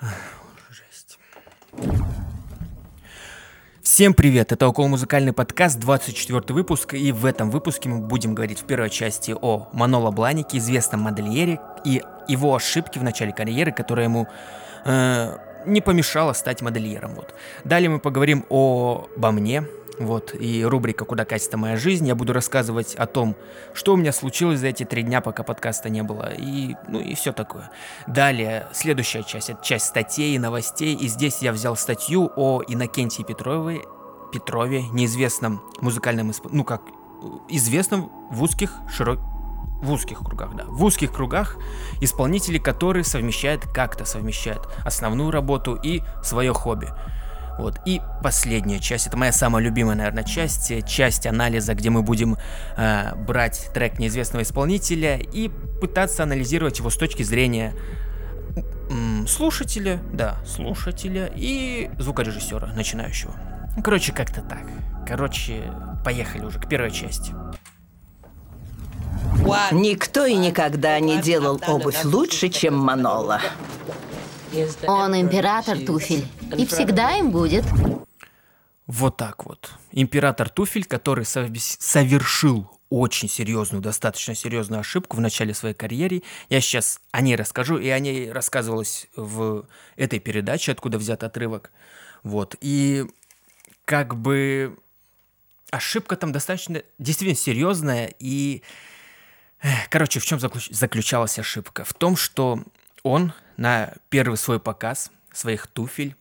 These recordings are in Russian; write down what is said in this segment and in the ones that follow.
Жесть. Всем привет, это около музыкальный подкаст, 24 выпуск, и в этом выпуске мы будем говорить в первой части о Маноло Бланике, известном модельере, и его ошибки в начале карьеры, которая ему э, не помешала стать модельером. Вот. Далее мы поговорим о, обо мне, вот, и рубрика «Куда катится моя жизнь». Я буду рассказывать о том, что у меня случилось за эти три дня, пока подкаста не было, и, ну, и все такое. Далее, следующая часть, это часть статей и новостей, и здесь я взял статью о Иннокентии Петровой, Петрове, неизвестном музыкальном, исп... ну, как, известном в узких, широких, в узких кругах, да, в узких кругах исполнители, которые совмещают, как-то совмещают основную работу и свое хобби. Вот. И последняя часть, это моя самая любимая, наверное, часть, э, часть анализа, где мы будем э, брать трек неизвестного исполнителя и пытаться анализировать его с точки зрения слушателя, да, слушателя и звукорежиссера, начинающего. Короче, как-то так. Короче, поехали уже к первой части. Никто и никогда не делал обувь лучше, чем Манола. Он император туфель. И всегда им будет. Вот так вот. Император туфель, который совершил очень серьезную, достаточно серьезную ошибку в начале своей карьеры. Я сейчас о ней расскажу, и о ней рассказывалось в этой передаче, откуда взят отрывок. Вот. И как бы ошибка там достаточно действительно серьезная. И, короче, в чем заключалась ошибка? В том, что он на первый свой показ своих туфель,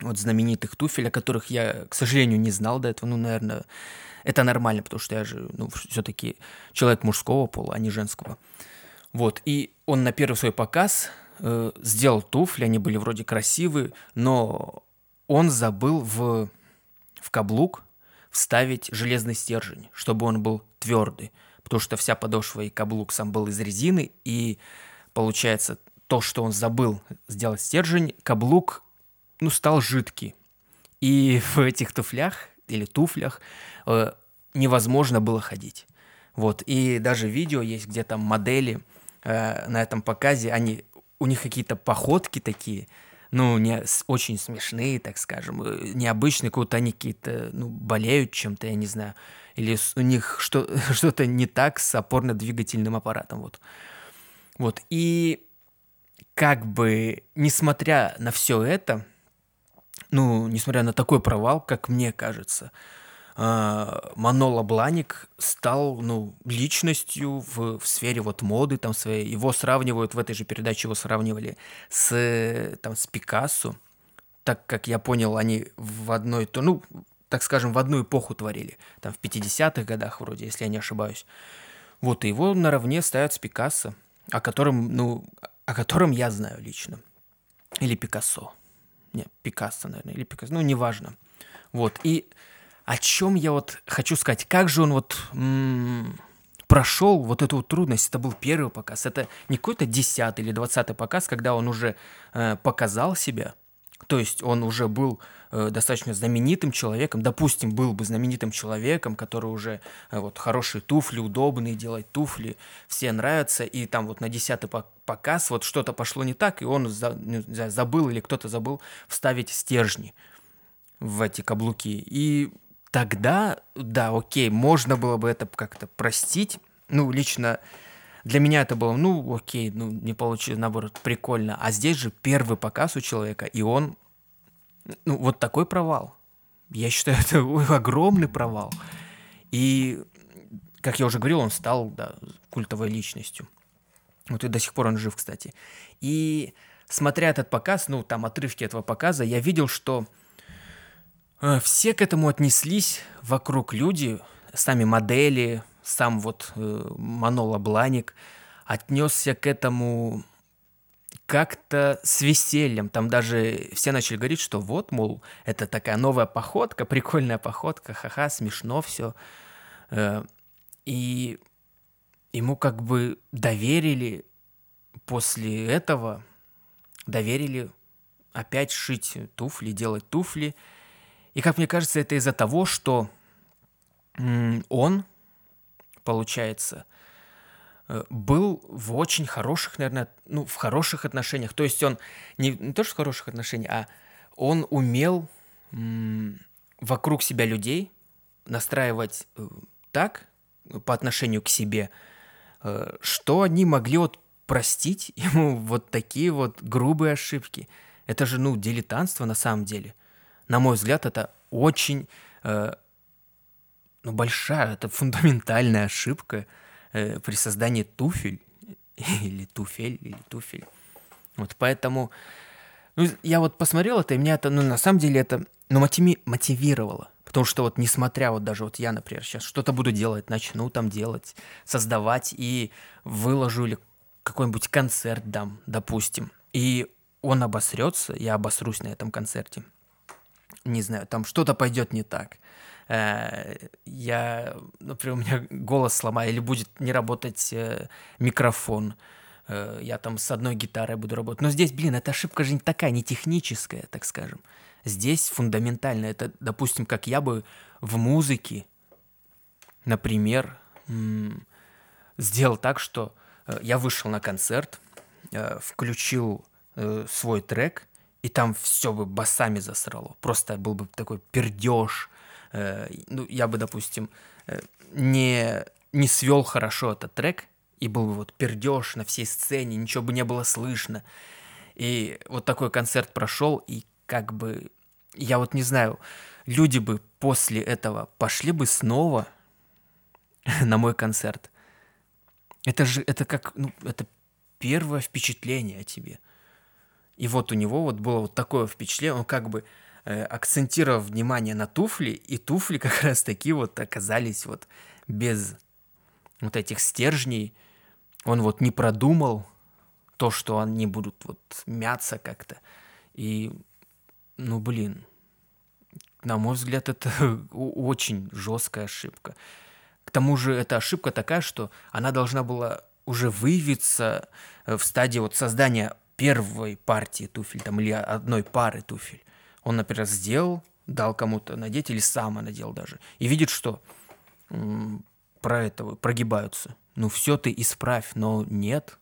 вот знаменитых туфель, о которых я, к сожалению, не знал до этого, ну, наверное, это нормально, потому что я же, ну, все-таки человек мужского пола, а не женского. Вот, и он на первый свой показ э, сделал туфли, они были вроде красивые, но он забыл в, в каблук вставить железный стержень, чтобы он был твердый, потому что вся подошва и каблук сам был из резины, и получается то, что он забыл сделать стержень, каблук, ну, стал жидкий. И в этих туфлях или туфлях э, невозможно было ходить. Вот, и даже видео есть, где там модели э, на этом показе, они, у них какие-то походки такие, ну, не, очень смешные, так скажем, э, необычные, как они какие-то, ну, болеют чем-то, я не знаю, или у них что, что-то не так с опорно-двигательным аппаратом, вот. Вот, и как бы, несмотря на все это, ну, несмотря на такой провал, как мне кажется, а, Манола Бланик стал, ну, личностью в, в сфере вот моды там своей. Его сравнивают, в этой же передаче его сравнивали с, там, с Пикассо, так как я понял, они в одной, то, ну, так скажем, в одну эпоху творили, там, в 50-х годах вроде, если я не ошибаюсь. Вот, и его наравне ставят с Пикассо, о котором, ну, о котором я знаю лично. Или Пикассо. Не, Пикассо, наверное, или Пикассо, ну, неважно. Вот, и о чем я вот хочу сказать, как же он вот м- прошел вот эту вот трудность, это был первый показ, это не какой-то десятый или двадцатый показ, когда он уже э, показал себя, то есть он уже был э, достаточно знаменитым человеком, допустим, был бы знаменитым человеком, который уже э, вот хорошие туфли, удобные, делать туфли, все нравятся, и там вот на десятый показ вот что-то пошло не так, и он за, знаю, забыл или кто-то забыл вставить стержни в эти каблуки. И тогда, да, окей, можно было бы это как-то простить. Ну, лично для меня это было, ну, окей, ну, не получилось, наоборот, прикольно. А здесь же первый показ у человека, и он, ну, вот такой провал. Я считаю, это огромный провал. И, как я уже говорил, он стал, да, культовой личностью. Вот и до сих пор он жив, кстати. И смотря этот показ, ну, там отрывки этого показа, я видел, что э, все к этому отнеслись вокруг люди, сами модели, сам вот э, Манола Бланик отнесся к этому как-то с весельем. Там даже все начали говорить, что вот, мол, это такая новая походка, прикольная походка, ха-ха, смешно все. Э, и ему как бы доверили после этого, доверили опять шить туфли, делать туфли. И как мне кажется, это из-за того, что он получается, э, был в очень хороших, наверное, ну, в хороших отношениях. То есть он не, не то, что в хороших отношениях, а он умел м, вокруг себя людей настраивать э, так по отношению к себе, э, что они могли вот простить ему вот такие вот грубые ошибки. Это же, ну, дилетантство на самом деле. На мой взгляд, это очень э, ну, большая, это фундаментальная ошибка э, при создании туфель или туфель, или туфель. Вот поэтому ну, я вот посмотрел это, и меня это, ну, на самом деле это, ну, мотиви- мотивировало. Потому что вот несмотря вот даже вот я, например, сейчас что-то буду делать, начну там делать, создавать и выложу или какой-нибудь концерт дам, допустим, и он обосрется, я обосрусь на этом концерте. Не знаю, там что-то пойдет не так. Э, я, например, у меня голос сломаю, или будет не работать э, микрофон. Э, я там с одной гитарой буду работать. Но здесь, блин, эта ошибка же не такая, не техническая, так скажем. Здесь фундаментально. Это, допустим, как я бы в музыке, например, сделал так, что я вышел на концерт, включил свой трек, и там все бы басами засрало. Просто был бы такой пердеж, Э, ну, я бы, допустим, э, не, не свел хорошо этот трек, и был бы вот пердеж на всей сцене, ничего бы не было слышно. И вот такой концерт прошел, и как бы, я вот не знаю, люди бы после этого пошли бы снова на мой концерт. Это же, это как, ну, это первое впечатление о тебе. И вот у него вот было вот такое впечатление, он как бы э, акцентировав внимание на туфли, и туфли как раз таки вот оказались вот без вот этих стержней. Он вот не продумал то, что они будут вот мяться как-то. И, ну, блин, на мой взгляд, это очень жесткая ошибка. К тому же эта ошибка такая, что она должна была уже выявиться э, в стадии вот создания первой партии туфель там, или одной пары туфель. Он, например, сделал, дал кому-то надеть или сам надел даже. И видит, что про этого прогибаются. Ну все ты исправь, но нет.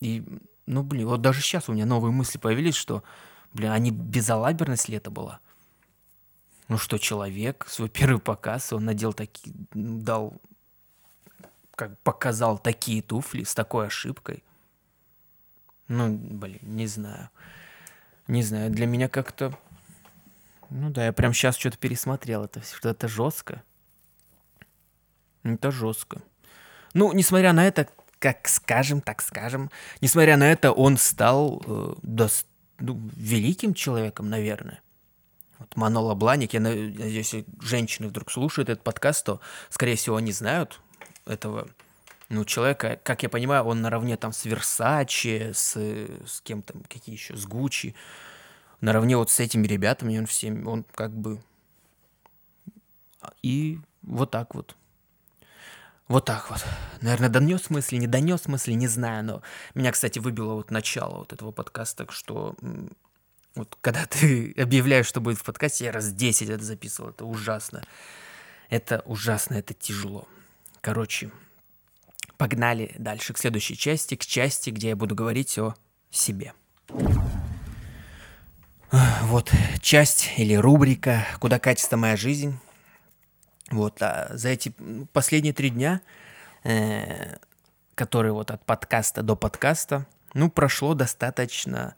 И, ну блин, вот даже сейчас у меня новые мысли появились, что, блин, а не безалаберность ли это была? Ну что, человек, свой первый показ, он надел такие, дал, как показал такие туфли с такой ошибкой. Ну, блин, не знаю. Не знаю, для меня как-то... Ну да, я прям сейчас что-то пересмотрел это, что это жестко. Это жестко. Ну, несмотря на это, как скажем, так скажем, несмотря на это, он стал э, до, ну, великим человеком, наверное. Вот Манола Бланик, я надеюсь, если женщины вдруг слушают этот подкаст, то, скорее всего, они знают этого ну, человека, как я понимаю, он наравне там с Версачи, с, с кем там, какие еще, с Гуччи, наравне вот с этими ребятами, он всем, он как бы... И вот так вот. Вот так вот. Наверное, донес мысли, не донес мысли, не знаю, но меня, кстати, выбило вот начало вот этого подкаста, что вот когда ты объявляешь, что будет в подкасте, я раз 10 это записывал, это ужасно. Это ужасно, это тяжело. Короче, Погнали дальше к следующей части, к части, где я буду говорить о себе. Вот часть или рубрика «Куда катится моя жизнь». Вот, а за эти последние три дня, э, которые вот от подкаста до подкаста, ну, прошло достаточно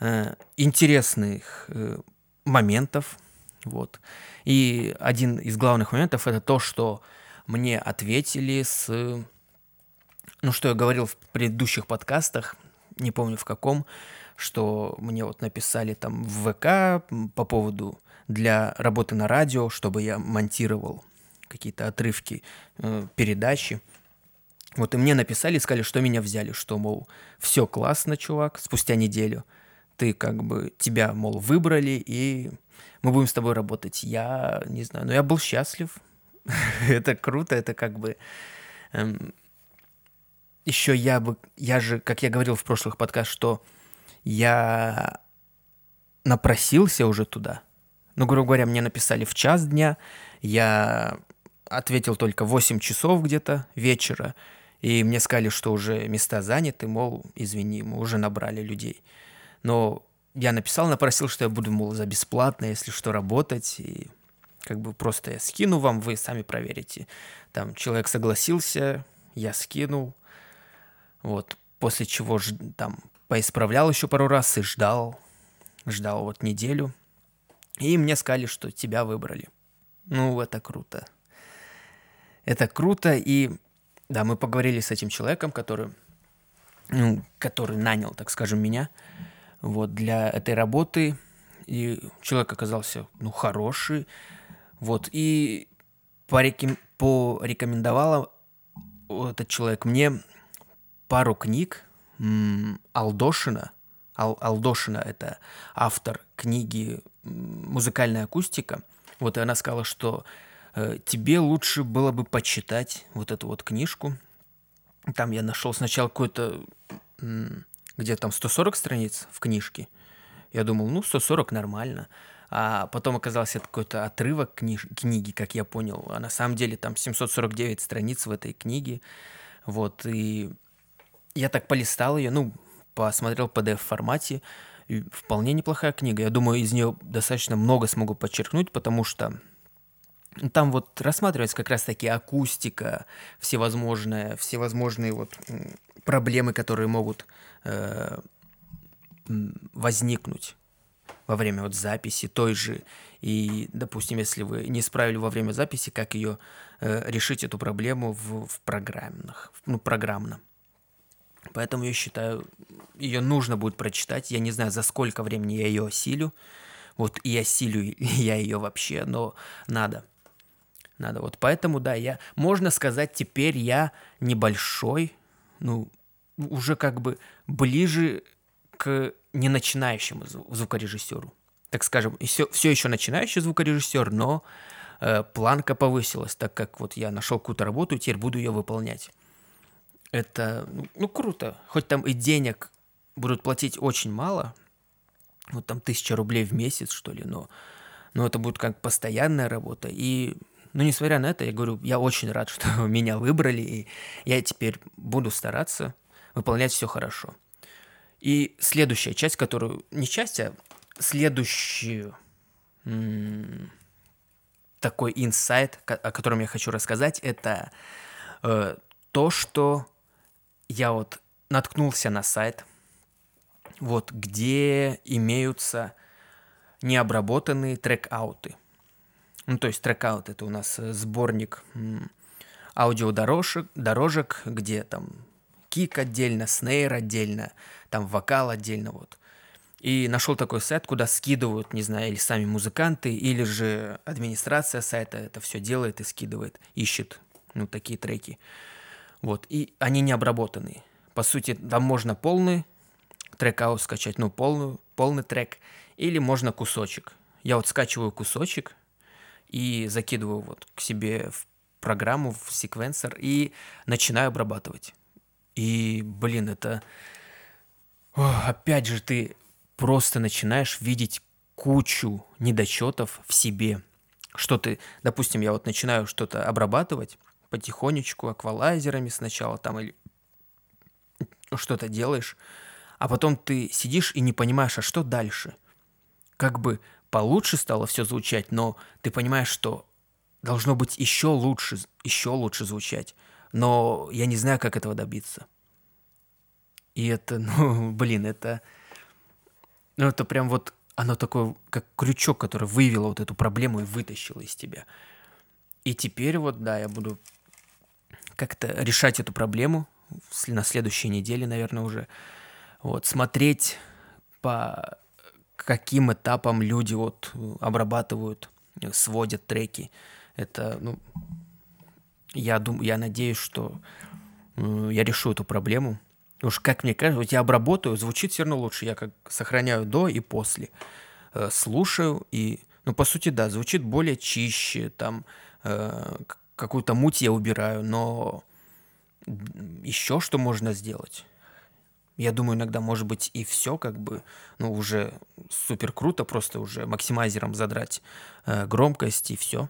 э, интересных э, моментов, вот. И один из главных моментов это то, что мне ответили с ну, что я говорил в предыдущих подкастах, не помню в каком, что мне вот написали там в ВК по поводу для работы на радио, чтобы я монтировал какие-то отрывки э, передачи. Вот и мне написали, сказали, что меня взяли, что, мол, все классно, чувак, спустя неделю. Ты как бы, тебя, мол, выбрали, и мы будем с тобой работать. Я не знаю, но я был счастлив. это круто, это как бы... Эм, еще я бы, я же, как я говорил в прошлых подкастах, что я напросился уже туда. Ну, грубо говоря, мне написали в час дня, я ответил только в 8 часов где-то вечера, И мне сказали, что уже места заняты, мол, извини, мы уже набрали людей. Но я написал, напросил, что я буду, мол, за бесплатно, если что, работать. И как бы просто я скину вам, вы сами проверите. Там человек согласился, я скинул. Вот, после чего ж, там поисправлял еще пару раз и ждал, ждал вот неделю. И мне сказали, что тебя выбрали. Ну, это круто. Это круто, и да, мы поговорили с этим человеком, который, ну, который нанял, так скажем, меня вот для этой работы. И человек оказался, ну, хороший. Вот, и пореком... порекомендовала этот человек мне пару книг Алдошина. Ал Алдошина – это автор книги «Музыкальная акустика». Вот, и она сказала, что э, тебе лучше было бы почитать вот эту вот книжку. Там я нашел сначала какой-то, где там 140 страниц в книжке. Я думал, ну, 140 нормально. А потом оказался какой-то отрывок книж- книги, как я понял. А на самом деле там 749 страниц в этой книге. Вот, и я так полистал ее, ну, посмотрел PDF-формате. Вполне неплохая книга. Я думаю, из нее достаточно много смогу подчеркнуть, потому что там вот рассматривается как раз-таки акустика, всевозможные, всевозможные вот проблемы, которые могут э, возникнуть во время вот записи той же. И, допустим, если вы не справили во время записи, как ее э, решить эту проблему в, в программных, ну, программно. Поэтому я считаю, ее нужно будет прочитать. Я не знаю, за сколько времени я ее осилю. Вот и осилю я ее вообще, но надо. Надо. Вот поэтому, да, я, можно сказать, теперь я небольшой, ну, уже как бы ближе к не начинающему звукорежиссеру. Так скажем, все, все еще начинающий звукорежиссер, но э, планка повысилась, так как вот я нашел какую-то работу, и теперь буду ее выполнять. Это, ну, круто. Хоть там и денег будут платить очень мало, вот там тысяча рублей в месяц, что ли, но, но это будет как постоянная работа. И, ну, несмотря на это, я говорю, я очень рад, что меня выбрали, и я теперь буду стараться выполнять все хорошо. И следующая часть, которую... Не часть, а следующую... такой инсайт, о котором я хочу рассказать, это э, то, что я вот наткнулся на сайт, вот, где имеются необработанные трек-ауты. Ну, то есть трек-аут это у нас э, сборник аудиодорожек, дорожек, где там кик отдельно, снейр отдельно, там вокал отдельно, вот. И нашел такой сайт, куда скидывают, не знаю, или сами музыканты, или же администрация сайта это все делает и скидывает, ищет, ну, такие треки. Вот, и они не обработанные. По сути, там можно полный трек-аут скачать, ну, полную, полный трек, или можно кусочек. Я вот скачиваю кусочек и закидываю вот к себе в программу, в секвенсор и начинаю обрабатывать. И, блин, это... Ох, опять же, ты просто начинаешь видеть кучу недочетов в себе. Что ты, допустим, я вот начинаю что-то обрабатывать потихонечку, аквалайзерами сначала там или что-то делаешь, а потом ты сидишь и не понимаешь, а что дальше? Как бы получше стало все звучать, но ты понимаешь, что должно быть еще лучше, еще лучше звучать но я не знаю, как этого добиться. И это, ну, блин, это... Ну, это прям вот... Оно такое, как крючок, который вывело вот эту проблему и вытащило из тебя. И теперь вот, да, я буду как-то решать эту проблему на следующей неделе, наверное, уже. Вот, смотреть по каким этапам люди вот обрабатывают, сводят треки. Это, ну, я, дум, я надеюсь, что э, я решу эту проблему. Уж как мне кажется, вот я обработаю, звучит все равно лучше. Я как сохраняю до и после. Э, слушаю и, ну, по сути, да, звучит более чище, там, э, какую-то муть я убираю, но еще что можно сделать? Я думаю, иногда, может быть, и все как бы, ну, уже супер круто, просто уже максимайзером задрать э, громкость и все.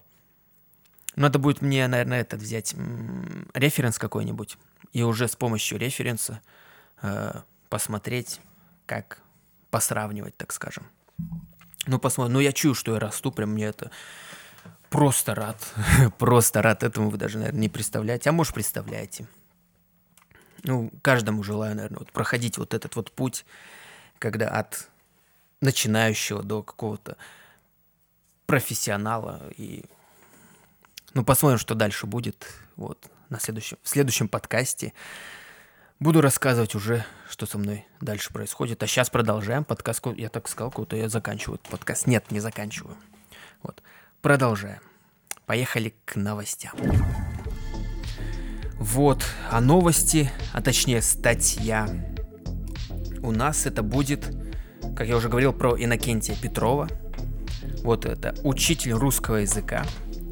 Надо будет мне, наверное, этот взять м, референс какой-нибудь и уже с помощью референса э, посмотреть, как посравнивать, так скажем. Ну, посмотрим. Ну, я чую, что я расту, прям мне это просто рад. просто рад этому вы даже, наверное, не представляете. А может, представляете. Ну, каждому желаю, наверное, вот проходить вот этот вот путь, когда от начинающего до какого-то профессионала и ну посмотрим, что дальше будет. Вот на следующем в следующем подкасте буду рассказывать уже, что со мной дальше происходит. А сейчас продолжаем подкаст. Я так сказал, кого-то я заканчиваю этот подкаст. Нет, не заканчиваю. Вот продолжаем. Поехали к новостям. Вот, а новости, а точнее статья. У нас это будет, как я уже говорил, про Иннокентия Петрова. Вот это учитель русского языка.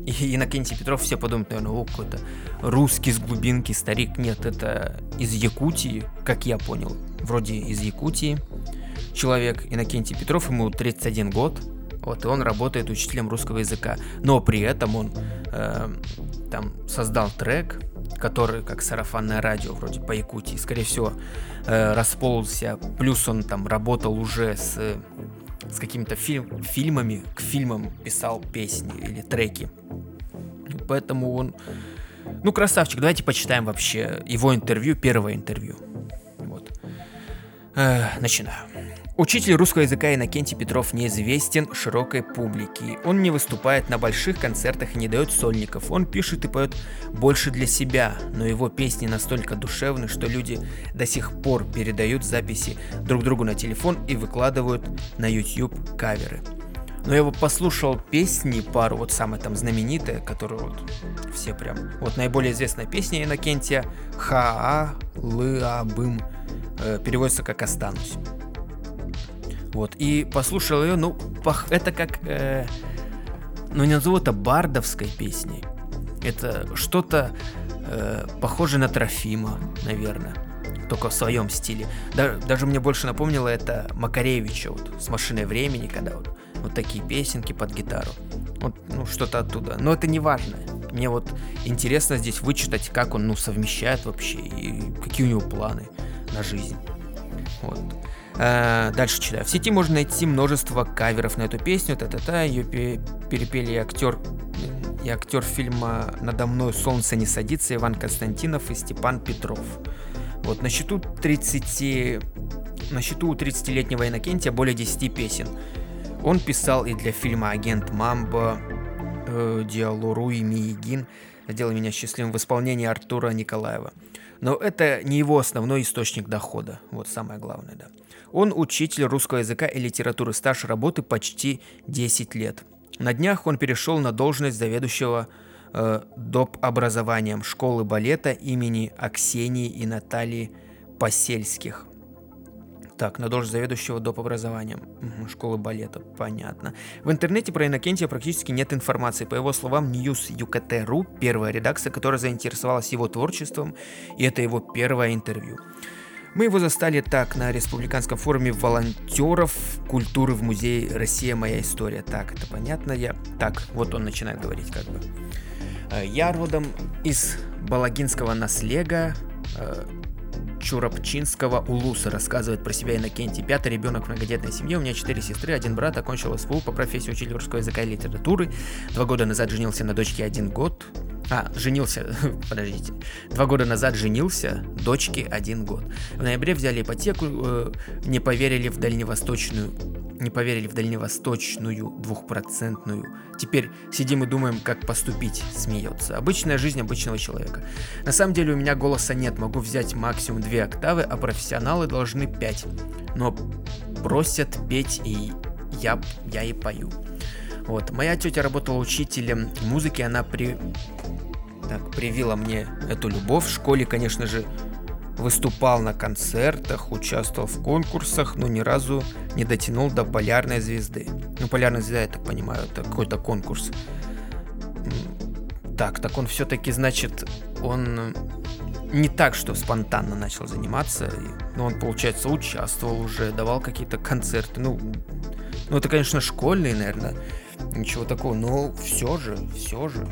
И Иннокентий Петров все подумают, наверное, о, какой-то русский с глубинки старик. Нет, это из Якутии, как я понял. Вроде из Якутии. Человек Иннокентий Петров, ему 31 год. Вот, и он работает учителем русского языка. Но при этом он э, там создал трек, который как сарафанное радио вроде по Якутии, скорее всего, э, расползся. Плюс он там работал уже с, с какими-то фильм, фильмами, к фильмам писал песни или треки. Поэтому он, ну, красавчик. Давайте почитаем вообще его интервью, первое интервью. Вот. Э, начинаю. Учитель русского языка Иннокентий Петров неизвестен широкой публике. Он не выступает на больших концертах и не дает сольников. Он пишет и поет больше для себя, но его песни настолько душевны, что люди до сих пор передают записи друг другу на телефон и выкладывают на YouTube каверы. Но я его послушал песни пару, вот самая там знаменитая, которую вот все прям... Вот наиболее известная песня Иннокентия «Хаа лыабым» э, переводится как «Останусь». Вот, и послушал ее, ну, это как, э, ну, не назову это бардовской песней. Это что-то э, похоже на Трофима, наверное, только в своем стиле. Да, даже мне больше напомнило это Макаревича вот, с «Машиной времени», когда вот, вот такие песенки под гитару. Вот, ну, что-то оттуда. Но это не важно. Мне вот интересно здесь вычитать, как он, ну, совмещает вообще и какие у него планы на жизнь. Вот. Э, дальше читаю. В сети можно найти множество каверов на эту песню. Та-та-та. Ее перепели актер и актер фильма «Надо мной солнце не садится» Иван Константинов и Степан Петров. Вот, на счету 30... На счету у 30-летнего Иннокентия более 10 песен. Он писал и для фильма «Агент Мамбо», э, «Диалору» и «Миегин», «Сделай меня счастливым» в исполнении Артура Николаева. Но это не его основной источник дохода. Вот самое главное, да. Он учитель русского языка и литературы, стаж работы почти 10 лет. На днях он перешел на должность заведующего э, доп. образованием школы балета имени Аксении и Натальи Посельских. Так, на должность заведующего доп. образованием школы балета, понятно. В интернете про Иннокентия практически нет информации. По его словам, News UKT.ru, первая редакция, которая заинтересовалась его творчеством, и это его первое интервью. Мы его застали так на республиканском форуме волонтеров культуры в музее «Россия. Моя история». Так, это понятно? Я... Так, вот он начинает говорить как бы. «Э, я родом из Балагинского наслега, э, Чурапчинского Улуса, рассказывает про себя Иннокентий. Пятый ребенок в многодетной семье, у меня четыре сестры, один брат, окончил СПУ по профессии учителя русского языка и литературы. Два года назад женился на дочке один год, а, женился, подождите. Два года назад женился, дочке один год. В ноябре взяли ипотеку, э, не поверили в дальневосточную не поверили в дальневосточную двухпроцентную. Теперь сидим и думаем, как поступить, смеется. Обычная жизнь обычного человека. На самом деле у меня голоса нет, могу взять максимум две октавы, а профессионалы должны пять. Но просят петь, и я, я и пою. Вот. Моя тетя работала учителем музыки, она при... так, привила мне эту любовь. В школе, конечно же, выступал на концертах, участвовал в конкурсах, но ни разу не дотянул до полярной звезды. Ну, полярная звезда, я так понимаю, это какой-то конкурс. Так, так он все-таки, значит, он не так, что спонтанно начал заниматься, но он, получается, участвовал уже, давал какие-то концерты. Ну, ну это, конечно, школьные, наверное, ничего такого, но все же, все же.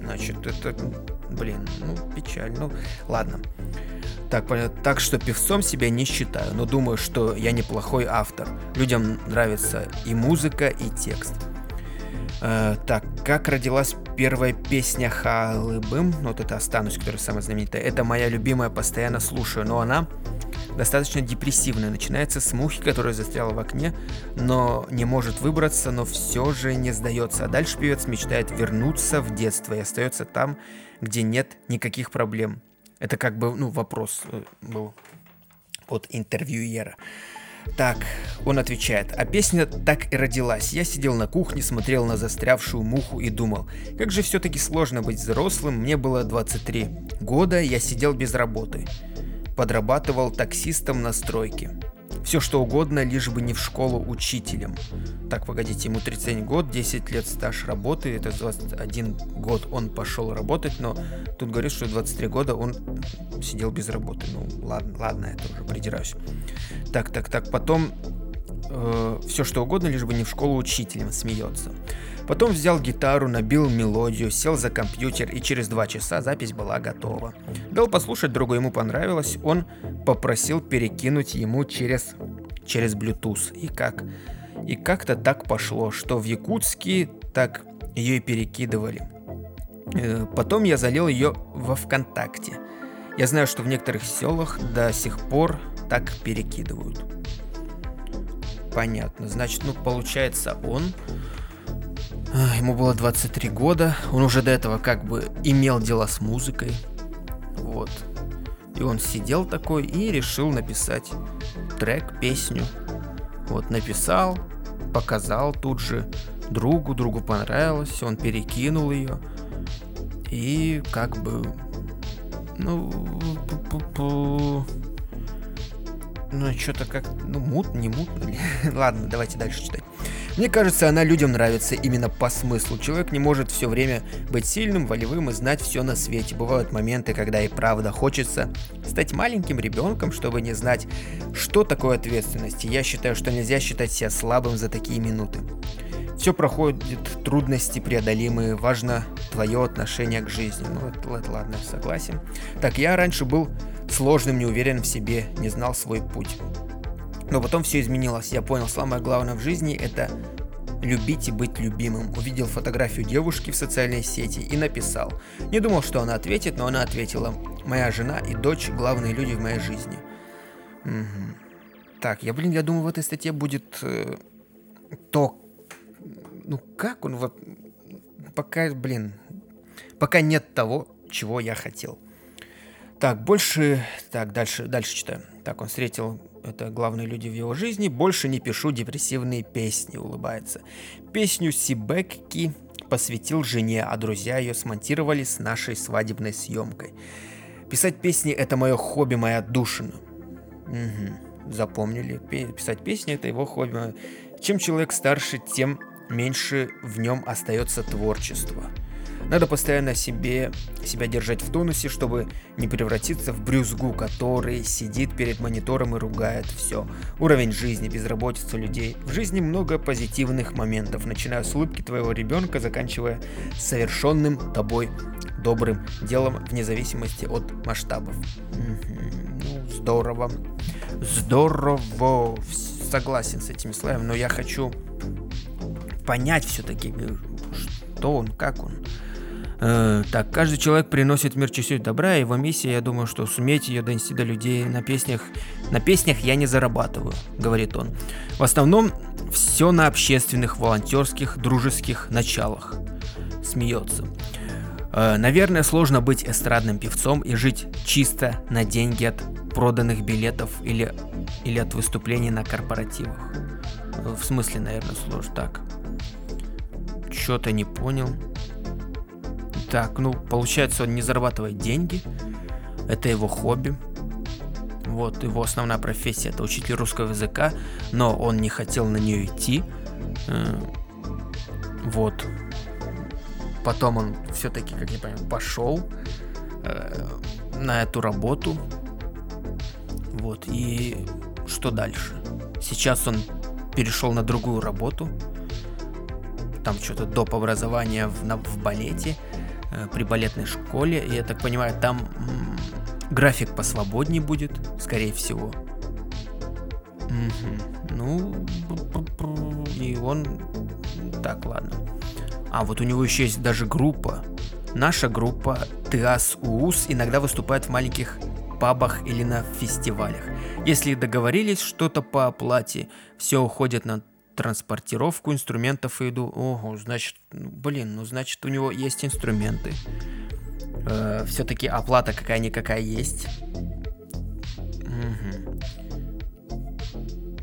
Значит, это, блин, ну, печаль. Ну, ладно. Так, так что певцом себя не считаю, но думаю, что я неплохой автор. Людям нравится и музыка, и текст. Э, так, как родилась первая песня Халыбым, ну, вот это «Останусь», которая самая знаменитая, это моя любимая, постоянно слушаю, но она достаточно депрессивная. Начинается с мухи, которая застряла в окне, но не может выбраться, но все же не сдается. А дальше певец мечтает вернуться в детство и остается там, где нет никаких проблем. Это как бы, ну, вопрос э, был от интервьюера. Так, он отвечает, а песня так и родилась. Я сидел на кухне, смотрел на застрявшую муху и думал, как же все-таки сложно быть взрослым, мне было 23 года, я сидел без работы. Подрабатывал таксистом на стройке. Все что угодно, лишь бы не в школу учителем. Так, погодите, ему 31 год, 10 лет стаж работы, это 21 год он пошел работать, но тут говорит, что 23 года он сидел без работы. Ну, ладно, ладно, я тоже придираюсь. Так, так, так, потом э, все что угодно, лишь бы не в школу учителем, смеется. Потом взял гитару, набил мелодию, сел за компьютер, и через два часа запись была готова. Дал послушать другу, ему понравилось, он попросил перекинуть ему через, через Bluetooth. И как? И как-то так пошло, что в Якутске так ее и перекидывали. Э, потом я залил ее во ВКонтакте. Я знаю, что в некоторых селах до сих пор так перекидывают. Понятно. Значит, ну получается он Ему было 23 года, он уже до этого как бы имел дела с музыкой. Вот. И он сидел такой и решил написать трек, песню. Вот, написал, показал тут же другу, другу понравилось, он перекинул ее. И как бы, ну, ну, что-то как, ну, мут, не мутно. Ладно, давайте дальше читать. Мне кажется, она людям нравится именно по смыслу. Человек не может все время быть сильным, волевым и знать все на свете. Бывают моменты, когда и правда хочется стать маленьким ребенком, чтобы не знать, что такое ответственность. И я считаю, что нельзя считать себя слабым за такие минуты. Все проходит, трудности преодолимые, важно твое отношение к жизни. Ну, это ладно, согласен. Так, я раньше был сложным, неуверенным в себе, не знал свой путь. Но потом все изменилось. Я понял, самое главное в жизни это любить и быть любимым. Увидел фотографию девушки в социальной сети и написал. Не думал, что она ответит, но она ответила. Моя жена и дочь – главные люди в моей жизни. Угу. Так, я, блин, я думаю, в этой статье будет э, то, ну как он, вот, пока, блин, пока нет того, чего я хотел. Так, больше, так, дальше, дальше читаю. Так, он встретил это главные люди в его жизни, больше не пишу депрессивные песни, улыбается. Песню Сибекки посвятил жене, а друзья ее смонтировали с нашей свадебной съемкой. Писать песни это мое хобби, моя душина. Угу. Запомнили. Писать песни это его хобби. Чем человек старше, тем меньше в нем остается творчество. Надо постоянно себе, себя держать в тонусе, чтобы не превратиться в брюзгу, который сидит перед монитором и ругает все. Уровень жизни, безработица людей. В жизни много позитивных моментов, начиная с улыбки твоего ребенка, заканчивая совершенным тобой добрым делом вне зависимости от масштабов. Ну, здорово. Здорово. Согласен с этими словами, но я хочу понять все-таки, что он, как он. Э, так, каждый человек приносит мир чуть-чуть добра, и его миссия, я думаю, что суметь ее донести до людей на песнях. На песнях я не зарабатываю, говорит он. В основном все на общественных, волонтерских, дружеских началах. Смеется. Э, наверное, сложно быть эстрадным певцом и жить чисто на деньги от проданных билетов или, или от выступлений на корпоративах. Э, в смысле, наверное, сложно так. Что-то не понял. Так, ну, получается, он не зарабатывает деньги. Это его хобби. Вот, его основная профессия это учитель русского языка, но он не хотел на нее идти. Э, вот. Потом он все-таки, как я понимаю, пошел э, на эту работу. Вот, и что дальше? Сейчас он перешел на другую работу. Там что-то доп. образования в, на, в балете. Э, при балетной школе. Я так понимаю, там график посвободнее будет, скорее всего. Мгм. Ну, и он... Так, ладно. А вот у него еще есть даже группа. Наша группа Тыас УУС иногда выступает в маленьких пабах или на фестивалях. Если договорились что-то по оплате, все уходит на транспортировку инструментов и еду. Ого, значит, блин, ну значит у него есть инструменты. Э, все-таки оплата какая-никакая есть. Мгм.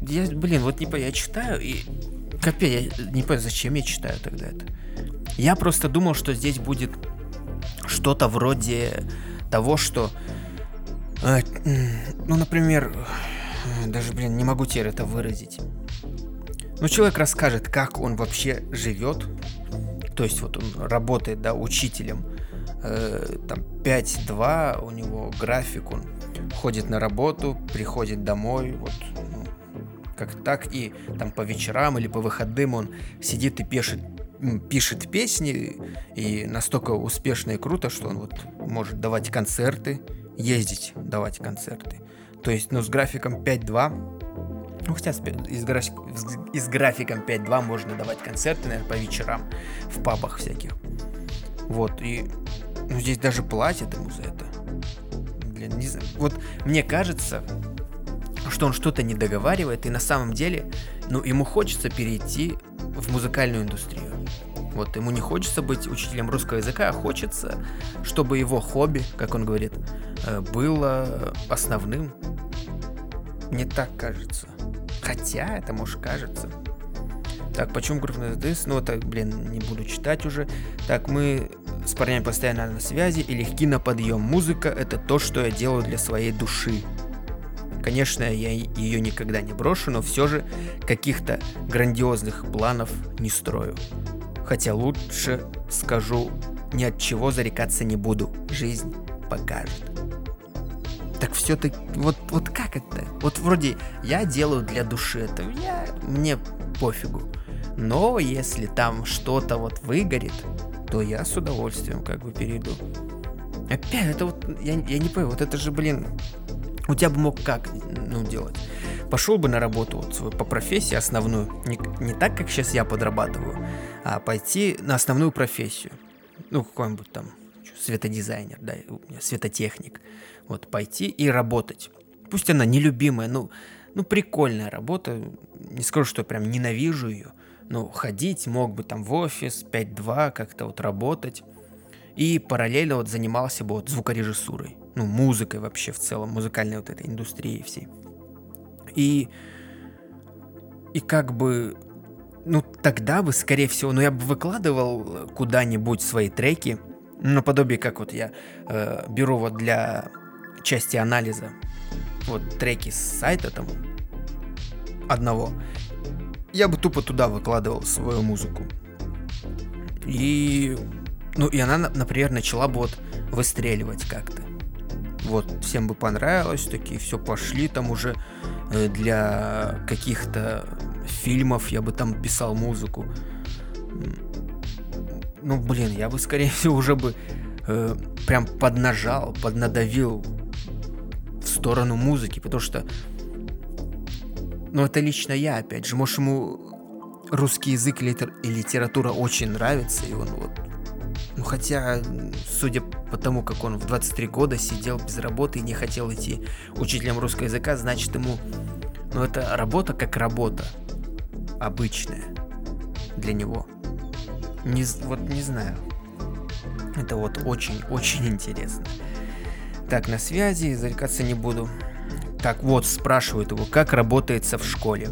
Я, блин, вот не понимаю, я читаю и... Капец, я не понимаю, зачем я читаю тогда это. Я просто думал, что здесь будет что-то вроде того, что... э, ну, например, э, даже, блин, не могу теперь это выразить. Ну, человек расскажет, как он вообще живет. То есть вот он работает, да, учителем. Э, там 5-2 у него график, он ходит на работу, приходит домой, вот ну, как так, и там по вечерам или по выходным он сидит и пишет, пишет песни, и настолько успешно и круто, что он вот может давать концерты, ездить давать концерты. То есть, ну, с графиком 5-2 ну, хотя и с, график- и с графиком 5-2 можно давать концерты, наверное, по вечерам в пабах всяких. Вот, и ну, здесь даже платят ему за это. Блин, не знаю. Вот мне кажется, что он что-то не договаривает, и на самом деле, ну, ему хочется перейти в музыкальную индустрию. Вот, ему не хочется быть учителем русского языка, а хочется, чтобы его хобби, как он говорит, э, было основным. Мне так кажется. Хотя, это может кажется. Так, почему группа ДС? Ну, это, блин, не буду читать уже. Так, мы с парнями постоянно на связи и легки на подъем. Музыка — это то, что я делаю для своей души. Конечно, я ее никогда не брошу, но все же каких-то грандиозных планов не строю. Хотя лучше скажу, ни от чего зарекаться не буду. Жизнь покажет. Так все-таки, вот, вот как это? Вот вроде я делаю для души это, я, мне пофигу. Но если там что-то вот выгорит, то я с удовольствием как бы перейду. Опять, это вот, я, я не понимаю, вот это же, блин, у тебя бы мог как, ну, делать? Пошел бы на работу вот свою по профессии основную, не, не так, как сейчас я подрабатываю, а пойти на основную профессию. Ну, какой-нибудь там светодизайнер, да, светотехник. Вот, пойти и работать. Пусть она нелюбимая, ну, ну, прикольная работа. Не скажу, что я прям ненавижу ее. Ну, ходить мог бы там в офис 5-2, как-то вот работать. И параллельно вот занимался бы вот звукорежиссурой. Ну, музыкой вообще в целом, музыкальной вот этой индустрией всей. И, и как бы, ну, тогда бы, скорее всего, ну, я бы выкладывал куда-нибудь свои треки, наподобие, как вот я э, беру вот для части анализа вот треки с сайта там одного, я бы тупо туда выкладывал свою музыку. И, ну, и она, на- например, начала бы вот выстреливать как-то. Вот, всем бы понравилось, такие все пошли, там уже э, для каких-то фильмов я бы там писал музыку. Ну, блин, я бы, скорее всего, уже бы э, прям поднажал, поднадавил сторону музыки, потому что, ну, это лично я, опять же, может, ему русский язык и литер- и литература очень нравится, и он вот ну хотя, судя по тому, как он в 23 года сидел без работы и не хотел идти учителем русского языка, значит ему, ну это работа как работа, обычная для него. Не, вот не знаю. Это вот очень-очень интересно. Так, на связи, зарекаться не буду. Так вот, спрашивают его, как работается в школе.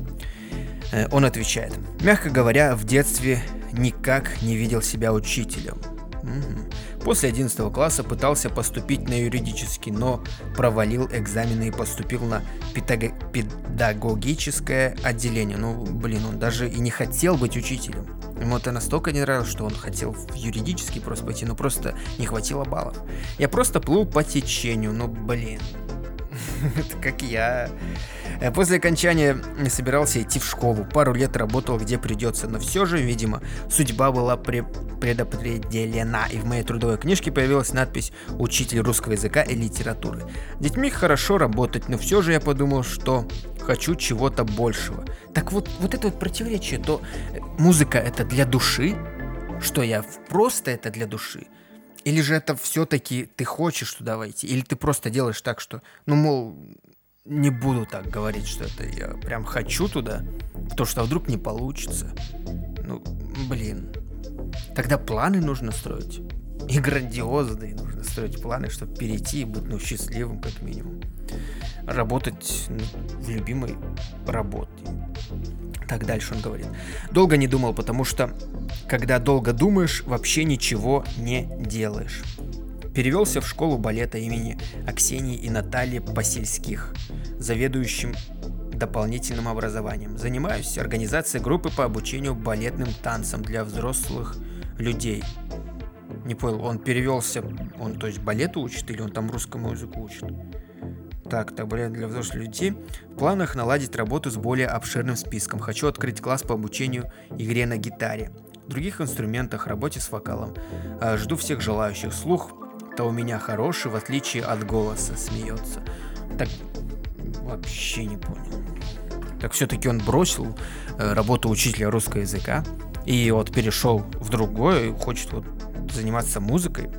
Э, Он отвечает, мягко говоря, в детстве никак не видел себя учителем. После 11 класса пытался поступить на юридический, но провалил экзамены и поступил на питаго- педагогическое отделение. Ну, блин, он даже и не хотел быть учителем. Ему это настолько не нравилось, что он хотел в юридический просто пойти, но просто не хватило баллов. Я просто плыл по течению, ну, блин. Это как я. Э, после окончания собирался идти в школу. Пару лет работал где придется, но все же, видимо, судьба была при... предопределена. И в моей трудовой книжке появилась надпись «Учитель русского языка и литературы». Детьми хорошо работать, но все же я подумал, что хочу чего-то большего. Так вот, вот это вот противоречие, то э, музыка это для души, что я просто это для души, или же это все-таки ты хочешь туда войти? Или ты просто делаешь так, что, ну, мол, не буду так говорить, что это я прям хочу туда, то что вдруг не получится. Ну, блин. Тогда планы нужно строить. И грандиозные нужно строить планы, чтобы перейти и быть, ну, счастливым, как минимум. Работать в любимой работе. Так дальше он говорит. Долго не думал, потому что когда долго думаешь, вообще ничего не делаешь. Перевелся в школу балета имени Аксении и Натальи Посельских, заведующим дополнительным образованием. Занимаюсь организацией группы по обучению балетным танцам для взрослых людей. Не понял, он перевелся, он то есть балету учит или он там русскому языку учит? Так, таблет для взрослых людей. В планах наладить работу с более обширным списком. Хочу открыть класс по обучению игре на гитаре, других инструментах, работе с вокалом. А, жду всех желающих. Слух-то у меня хороший, в отличие от голоса, смеется. Так, вообще не понял. Так все-таки он бросил э, работу учителя русского языка и вот перешел в другое, и хочет вот заниматься музыкой.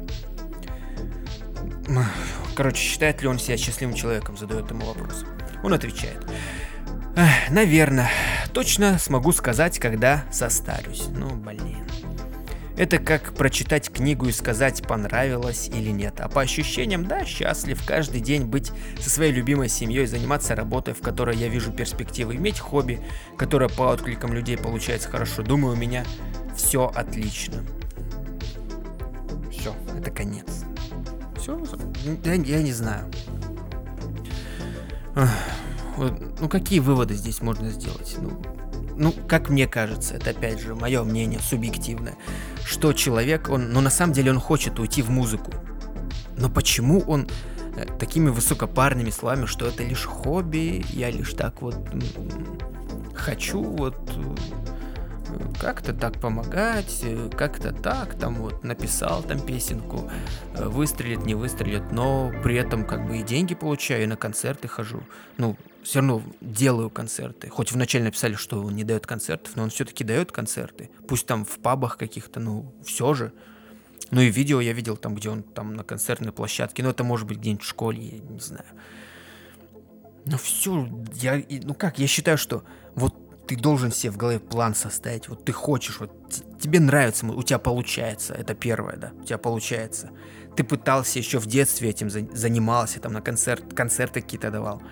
Короче, считает ли он себя счастливым человеком, задает ему вопрос. Он отвечает. Наверное. Точно смогу сказать, когда состарюсь. Ну, блин. Это как прочитать книгу и сказать, понравилось или нет. А по ощущениям, да, счастлив каждый день быть со своей любимой семьей, заниматься работой, в которой я вижу перспективы, иметь хобби, которое по откликам людей получается хорошо. Думаю, у меня все отлично. Все, это конец все. Я, я не знаю. Ну, какие выводы здесь можно сделать? Ну, ну, как мне кажется, это опять же мое мнение субъективное, что человек, он, ну, на самом деле он хочет уйти в музыку. Но почему он э, такими высокопарными словами, что это лишь хобби, я лишь так вот хочу вот э, как-то так помогать, э, как-то так, там вот написал там песенку, э, выстрелит, не выстрелит, но при этом как бы и деньги получаю, и на концерты хожу. Ну, все равно делаю концерты. Хоть вначале написали, что он не дает концертов, но он все-таки дает концерты. Пусть там в пабах каких-то, ну, все же. Ну и видео я видел там, где он там на концертной площадке. Ну, это может быть где-нибудь в школе, я не знаю. Ну все, я, ну как, я считаю, что вот ты должен себе в голове план составить. Вот ты хочешь, вот тебе нравится, у тебя получается. Это первое, да, у тебя получается. Ты пытался еще в детстве этим занимался, там на концерт, концерты какие-то давал.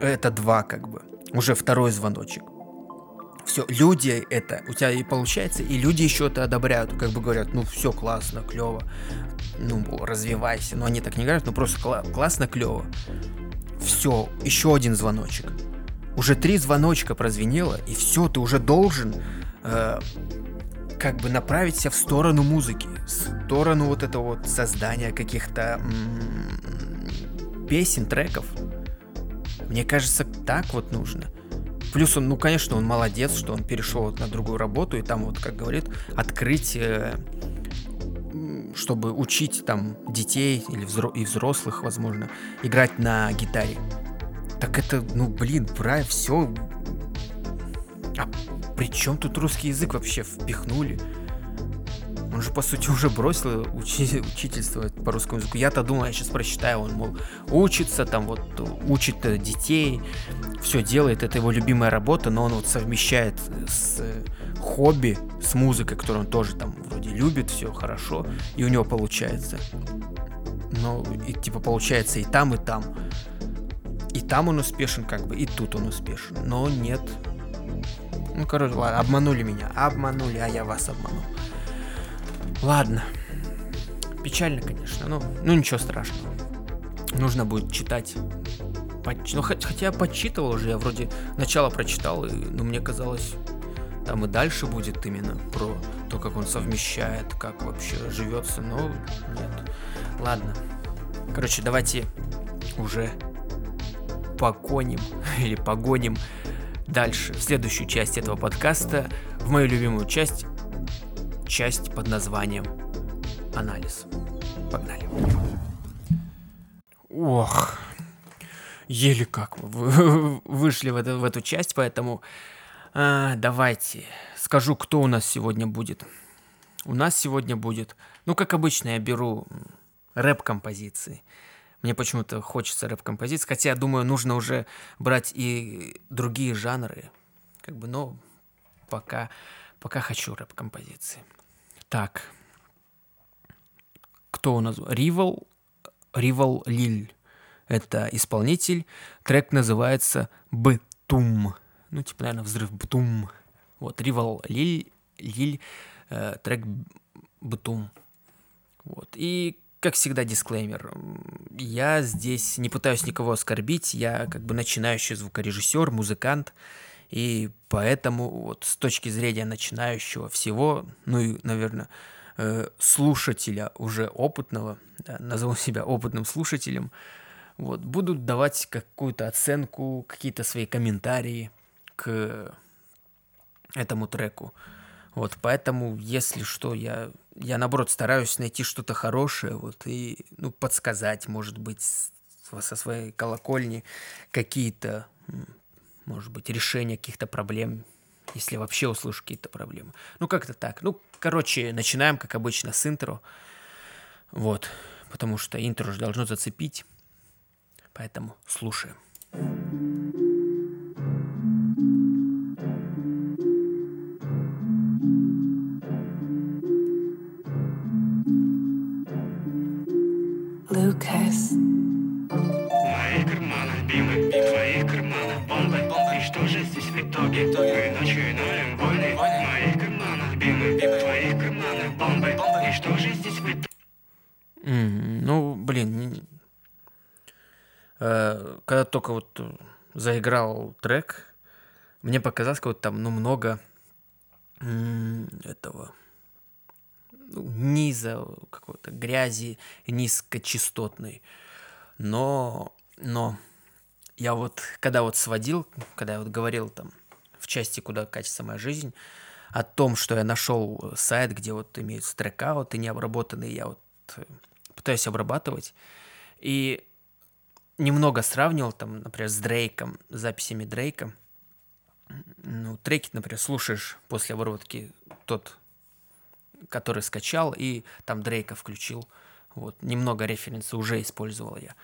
Это два, как бы. Уже второй звоночек. Все, люди это, у тебя и получается, и люди еще это одобряют, как бы говорят, ну все классно, клево, ну развивайся, но они так не говорят, ну просто кла- классно, клево. Все, еще один звоночек уже три звоночка прозвенело, и все, ты уже должен э, как бы направить себя в сторону музыки, в сторону вот этого вот создания каких-то песен, треков. Мне кажется, так вот нужно. Плюс он, ну, конечно, он молодец, что он перешел вот на другую работу, и там вот, как говорит, открыть, э, чтобы учить там детей или взро- и взрослых, возможно, играть на гитаре. Так это, ну блин, правильно, все. А при чем тут русский язык вообще впихнули? Он же, по сути, уже бросил учи- учительство по русскому языку. Я-то думал, я сейчас прочитаю, он, мол, учится, там вот, учит детей, все делает, это его любимая работа, но он вот совмещает с хобби, с музыкой, которую он тоже там вроде любит, все хорошо, и у него получается. Ну, и типа получается и там, и там. И там он успешен, как бы, и тут он успешен. Но нет. Ну, короче, ладно, обманули меня. Обманули, а я вас обманул. Ладно. Печально, конечно, но ну ничего страшного. Нужно будет читать. Поч... Ну, хотя я подчитывал уже, я вроде начало прочитал, и, ну, мне казалось, там и дальше будет именно про то, как он совмещает, как вообще живется, но нет. Ладно. Короче, давайте уже погоним или погоним дальше, в следующую часть этого подкаста, в мою любимую часть, часть под названием «Анализ». Погнали. Ох, еле как вы вышли в, это, в эту часть, поэтому а, давайте скажу, кто у нас сегодня будет. У нас сегодня будет, ну, как обычно, я беру рэп-композиции. Мне почему-то хочется рэп-композиции, хотя я думаю, нужно уже брать и другие жанры. Как бы, но пока, пока хочу рэп-композиции. Так. Кто у нас? Ривал, Ривал Лиль. Это исполнитель. Трек называется «Бытум». Ну, типа, наверное, взрыв «Бытум». Вот, Ривал Лиль, Лиль э, трек «Бытум». Вот. И как всегда, дисклеймер. Я здесь не пытаюсь никого оскорбить, я как бы начинающий звукорежиссер, музыкант, и поэтому вот с точки зрения начинающего всего, ну и, наверное, э, слушателя уже опытного, да, назову себя опытным слушателем, вот, буду давать какую-то оценку, какие-то свои комментарии к этому треку. Вот, поэтому, если что, я, я наоборот стараюсь найти что-то хорошее, вот, и, ну, подсказать, может быть, со своей колокольни какие-то, может быть, решения каких-то проблем, если вообще услышу какие-то проблемы. Ну, как-то так. Ну, короче, начинаем, как обычно, с интро. Вот, потому что интро же должно зацепить. Поэтому слушаем. Lucas. Мои карманы, бимы, в твоих карманах бомбы, бомбы. И что же здесь в итоге? Мы начинаем войны. В моих карманах, бимы, в твоих карманах бомбы, бомбы. И что же здесь в итоге? Mm, ну, блин, э, когда только вот заиграл трек, мне показалось, как вот там, ну, много этого ну, низа, какой-то грязи низкочастотной. Но, но я вот, когда вот сводил, когда я вот говорил там в части «Куда катится моя жизнь», о том, что я нашел сайт, где вот имеются трекауты необработанные, я вот э, пытаюсь обрабатывать. И немного сравнивал там, например, с Дрейком, с записями Дрейка. Ну, треки, например, слушаешь после обработки тот который скачал, и там Дрейка включил. Вот, немного референсов уже использовал я.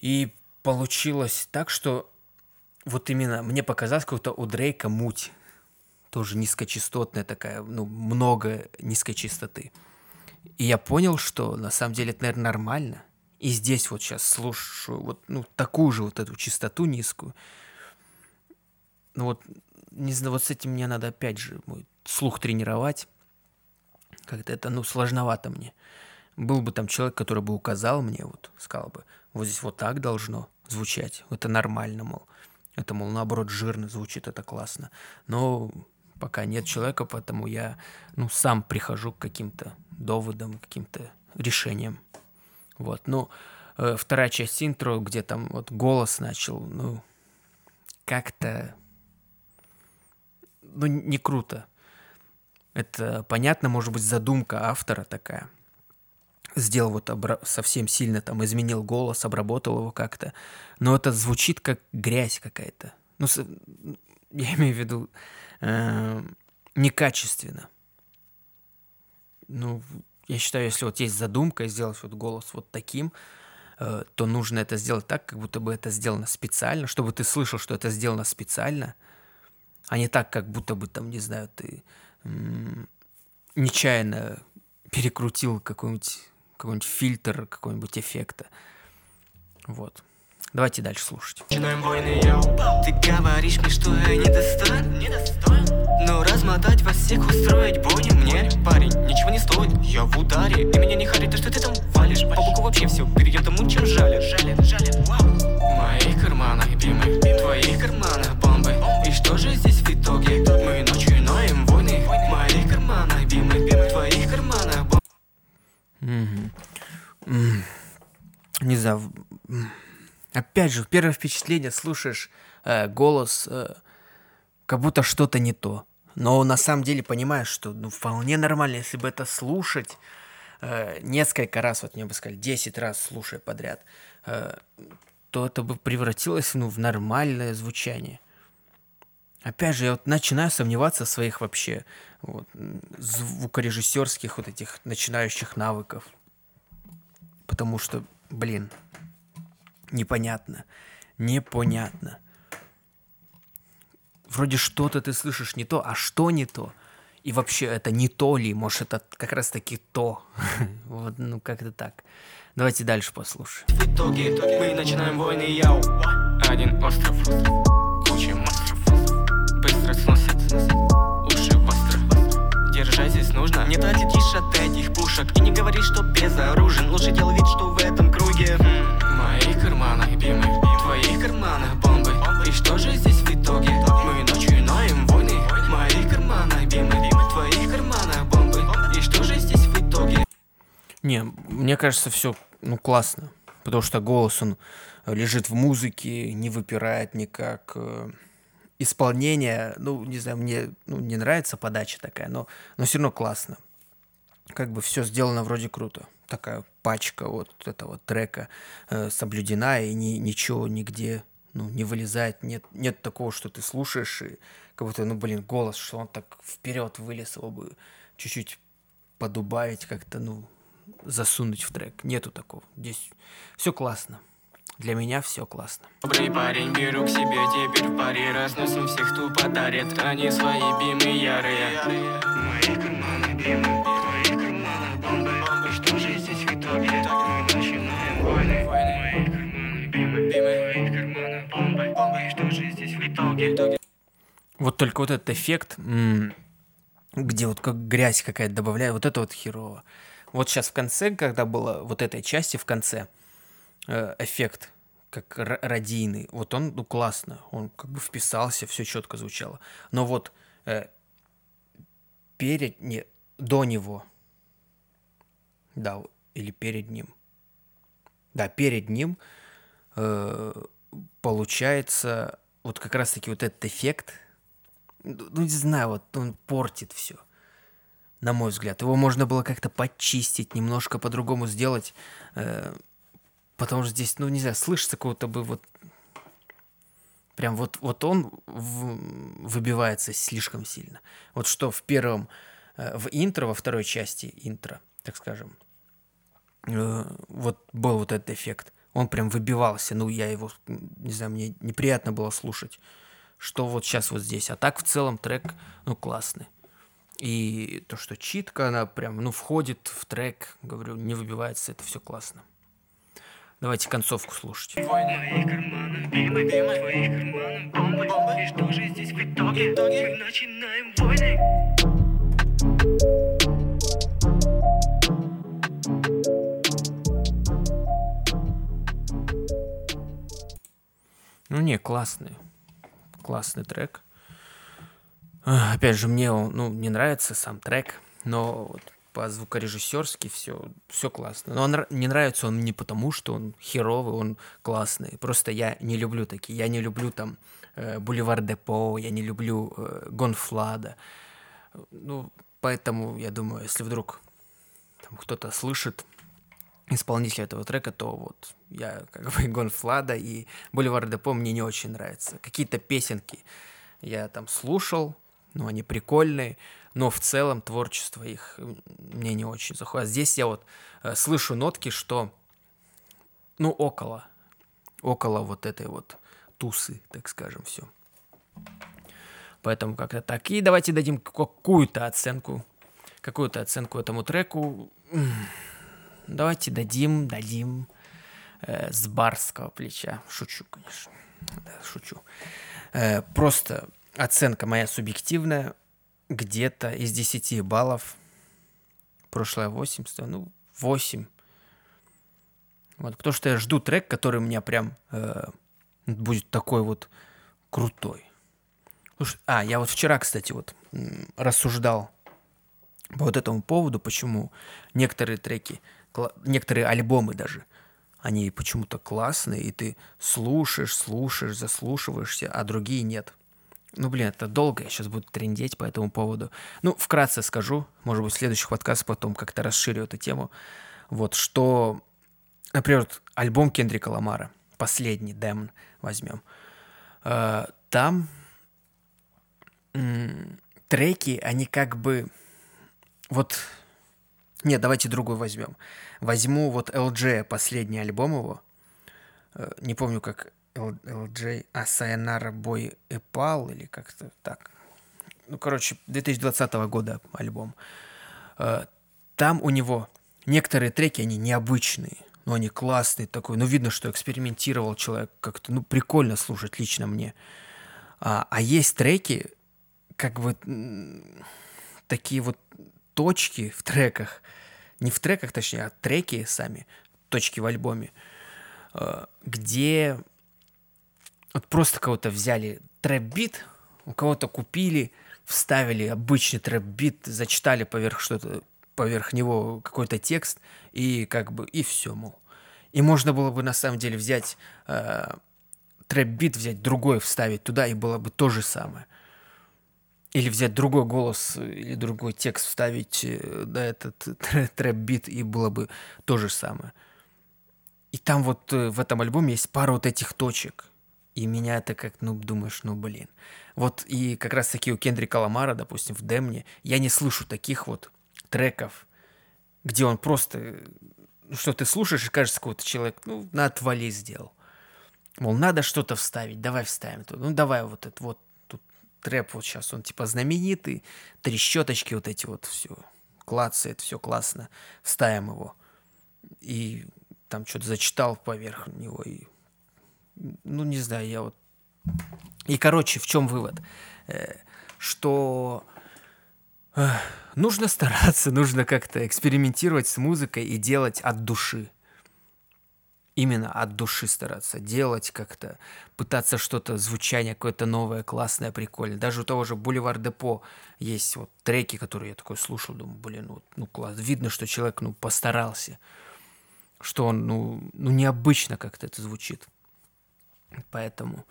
И получилось так, что вот именно мне показалось, как-то у Дрейка муть. Тоже низкочастотная такая, ну, много низкой частоты. И я понял, что на самом деле это, наверное, нормально. И здесь вот сейчас слушаю вот ну, такую же вот эту частоту низкую. Ну вот, не знаю, вот с этим мне надо опять же мой слух тренировать. Как-то это, ну, сложновато мне. Был бы там человек, который бы указал мне, вот, сказал бы, вот здесь вот так должно звучать, это нормально, мол. Это, мол, наоборот, жирно звучит, это классно. Но пока нет человека, поэтому я, ну, сам прихожу к каким-то доводам, каким-то решениям. Вот, ну, э, вторая часть интро, где там вот голос начал, ну, как-то, ну, не круто. Это, понятно, может быть, задумка автора такая. Сделал вот обра- совсем сильно, там, изменил голос, обработал его как-то. Но это звучит как грязь какая-то. Ну, я имею в виду э- некачественно. Ну, я считаю, если вот есть задумка сделать вот голос вот таким, э, то нужно это сделать так, как будто бы это сделано специально, чтобы ты слышал, что это сделано специально, а не так, как будто бы там, не знаю, ты нечаянно перекрутил какой-нибудь какой-нибудь фильтр, какой-нибудь эффекта. Вот. Давайте дальше слушать. Начинаем войны, йоу. Ты говоришь мне, что я недостоин? Недостоин? Но размотать вас всех, устроить бойню мне, парень, ничего не стоит. Я в ударе, и меня не харит то, что ты там валишь. По боку вообще все перейдет тому, чем жалят. Жалят, жалят, вау. Моих карманах бимы, твоих карманах бомбы. И что же здесь в итоге? Мы ночью ноем войны, в моих карманах бимы, в твоих карманах. Не знаю, Опять же, первое впечатление слушаешь э, голос, э, как будто что-то не то. Но на самом деле понимаешь, что ну, вполне нормально, если бы это слушать э, несколько раз, вот мне бы сказали, 10 раз слушая подряд, э, то это бы превратилось ну, в нормальное звучание. Опять же, я вот начинаю сомневаться в своих вообще вот, звукорежиссерских вот этих начинающих навыков. Потому что, блин, непонятно. Непонятно. Вроде что-то ты слышишь не то, а что не то? И вообще это не то ли? Может, это как раз таки то? вот, ну, как-то так. Давайте дальше послушаем. В итоге мы начинаем войны, яу. Один остров, нужно. Не отлетишь от этих пушек. И не говори, что безоружен. Лучше делай вид, что в этом круге. Моих карманах бимы, в твоих карманах бомбы. И что же здесь в итоге? Мы начинаем войны. В моих карманах бимы, в твоих карманах бомбы. И что же здесь в итоге? Не, мне кажется, все ну, классно. Потому что голос, он лежит в музыке, не выпирает никак. Исполнение, ну, не знаю, мне ну, не нравится подача такая, но, но все равно классно. Как бы все сделано вроде круто. Такая пачка вот этого трека э, соблюдена, и ни, ничего нигде ну, не вылезает. Нет, нет такого, что ты слушаешь, и как будто, ну, блин, голос, что он так вперед вылез, его бы чуть-чуть подубавить, как-то, ну, засунуть в трек. Нету такого. Здесь все классно. Для меня все классно. Добрый парень, беру к себе теперь в паре Разносим всех, кто подарит Они свои бимы ярые Мои карманы бимы, твои карманы бомбы И что же здесь в итоге? Мы начинаем войны Мои карманы бимы, твои карманы бомбы И что же здесь в итоге? Вот только вот этот эффект, где вот как грязь какая-то добавляю, вот это вот херово. Вот сейчас в конце, когда было вот этой части в конце, эффект как радийный, вот он, ну, классно, он как бы вписался, все четко звучало. Но вот э, перед, не, до него, да, или перед ним, да, перед ним э, получается вот как раз-таки вот этот эффект, ну, ну, не знаю, вот он портит все. На мой взгляд. Его можно было как-то почистить, немножко по-другому сделать. э, потому что здесь, ну, не знаю, слышится какого-то бы вот... Прям вот, вот он в- выбивается слишком сильно. Вот что в первом, э, в интро, во второй части интро, так скажем, э, вот был вот этот эффект. Он прям выбивался. Ну, я его, не знаю, мне неприятно было слушать. Что вот сейчас вот здесь. А так в целом трек, ну, классный. И то, что читка, она прям, ну, входит в трек, говорю, не выбивается, это все классно. Давайте концовку слушать. Ну, не, классный. Классный трек. Опять же, мне он, ну, не нравится сам трек, но вот по звукорежиссерски все, все классно. Но он не нравится он не потому, что он херовый, он классный. Просто я не люблю такие. Я не люблю там э, Бульвар Депо, я не люблю э, Гонфлада. Ну, поэтому я думаю, если вдруг там кто-то слышит исполнителя этого трека, то вот я как бы Гонфлада и Бульвар Депо мне не очень нравятся. Какие-то песенки я там слушал, ну, они прикольные, но в целом творчество их мне не очень заходит. А Здесь я вот э, слышу нотки, что, ну, около, около вот этой вот тусы, так скажем, все. Поэтому как-то так. И давайте дадим какую-то оценку, какую-то оценку этому треку. Давайте дадим, дадим э, с барского плеча. Шучу, конечно. Да, шучу. Э, просто оценка моя субъективная. Где-то из 10 баллов. Прошлое 8, ста- ну, 8. Вот, потому что я жду трек, который у меня прям э, будет такой вот крутой. А, я вот вчера, кстати, вот рассуждал по вот этому поводу, почему некоторые треки, некоторые альбомы даже, они почему-то классные, и ты слушаешь, слушаешь, заслушиваешься, а другие нет. Ну, блин, это долго, я сейчас буду трендеть по этому поводу. Ну, вкратце скажу, может быть, в следующих подкастах потом как-то расширю эту тему. Вот, что, например, альбом Кендрика Ламара, последний, Демон, возьмем. Э, там треки, они как бы... Вот... Нет, давайте другой возьмем. Возьму вот LG, последний альбом его. Э, Не помню, как LJ... А, Sayonara Boy Epal или как-то так. Ну, короче, 2020 года альбом. Э, Там у него некоторые треки, они необычные, но они классные такой. Ну, видно, что экспериментировал человек как-то. Ну, прикольно слушать лично мне. А, а есть треки, как бы такие вот точки в треках, не в треках, точнее, а треки сами, точки в альбоме, э, где вот просто кого-то взяли трэп-бит, у кого-то купили, вставили обычный трэп-бит, зачитали поверх что-то, поверх него какой-то текст, и как бы, и все, мол. И можно было бы на самом деле взять э, трэп-бит, взять другой, вставить туда, и было бы то же самое. Или взять другой голос или другой текст, вставить э, на этот трэ- трэп-бит, и было бы то же самое. И там вот э, в этом альбоме есть пара вот этих точек. И меня это как, ну, думаешь, ну, блин. Вот и как раз таки у Кендрика Ламара, допустим, в DAMN е, я не слышу таких вот треков, где он просто, ну, что ты слушаешь, и кажется, какой-то человек, ну, на отвали сделал. Мол, надо что-то вставить, давай вставим. Ну, давай вот это вот, тут трэп вот сейчас, он типа знаменитый, три щеточки вот эти вот, все, клацает, все классно, вставим его. И там что-то зачитал поверх него, и, ну, не знаю, я вот... И, короче, в чем вывод? Э, Что э, нужно стараться, нужно как-то экспериментировать с музыкой и делать от души именно от души стараться делать как-то, пытаться что-то, звучание какое-то новое, классное, прикольное. Даже у того же Бульвар Депо есть вот треки, которые я такой слушал, думаю, блин, ну, ну класс. Видно, что человек, ну, постарался, что он, ну, ну необычно как-то это звучит. Поэтому,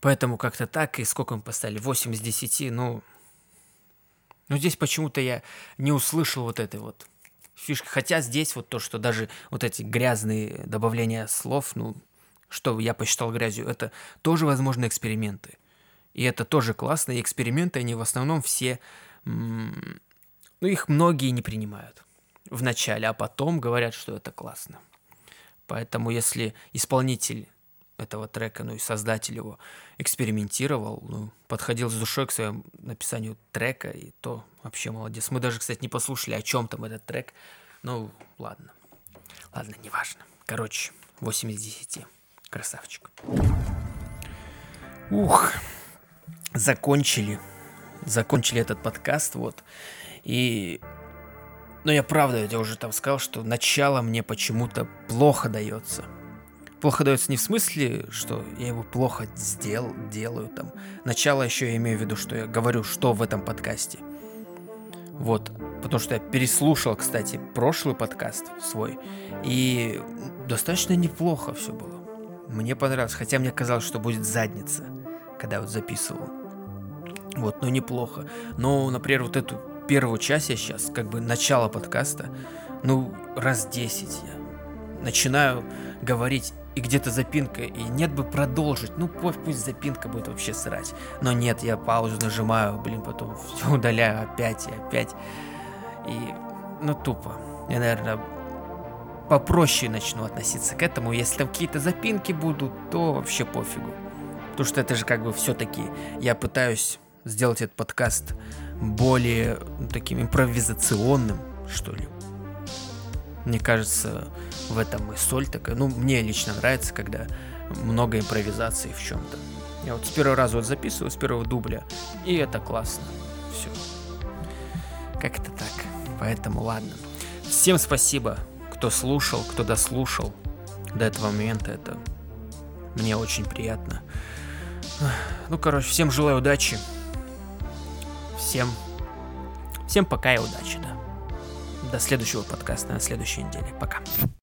поэтому как-то так, и сколько мы поставили? 8 из 10, ну, ну здесь почему-то я не услышал вот этой вот фишки. Хотя здесь вот то, что даже вот эти грязные добавления слов, ну, что я посчитал грязью, это тоже, возможно, эксперименты. И это тоже классно. И эксперименты, они в основном все, ну, их многие не принимают в начале, а потом говорят, что это классно. Поэтому если исполнитель этого трека, ну и создатель его экспериментировал, ну, подходил с душой к своему написанию трека, и то вообще молодец. Мы даже, кстати, не послушали, о чем там этот трек. Ну, ладно. Ладно, неважно. Короче, 8 из 10. Красавчик. Ух, закончили. Закончили этот подкаст, вот. И... Ну, я правда, я уже там сказал, что начало мне почему-то плохо дается плохо дается не в смысле, что я его плохо сделал, делаю там. Начало еще я имею в виду, что я говорю, что в этом подкасте. Вот, потому что я переслушал, кстати, прошлый подкаст свой, и достаточно неплохо все было. Мне понравилось, хотя мне казалось, что будет задница, когда вот записывал. Вот, но неплохо. Но, например, вот эту первую часть я сейчас, как бы начало подкаста, ну, раз 10 я начинаю говорить и где-то запинка, и нет бы продолжить, ну пусть, пусть запинка будет вообще срать. Но нет, я паузу нажимаю, блин, потом все удаляю опять и опять. И, ну тупо. Я, наверное, попроще начну относиться к этому. Если там какие-то запинки будут, то вообще пофигу. Потому что это же как бы все-таки я пытаюсь сделать этот подкаст более ну, таким импровизационным, что ли. Мне кажется, в этом и соль такая. Ну, мне лично нравится, когда много импровизации в чем-то. Я вот с первого раза вот записываю, с первого дубля, и это классно. Все. Как это так? Поэтому ладно. Всем спасибо, кто слушал, кто дослушал до этого момента. Это мне очень приятно. Ну, короче, всем желаю удачи. Всем, всем пока и удачи, да. До следующего подкаста на следующей неделе. Пока.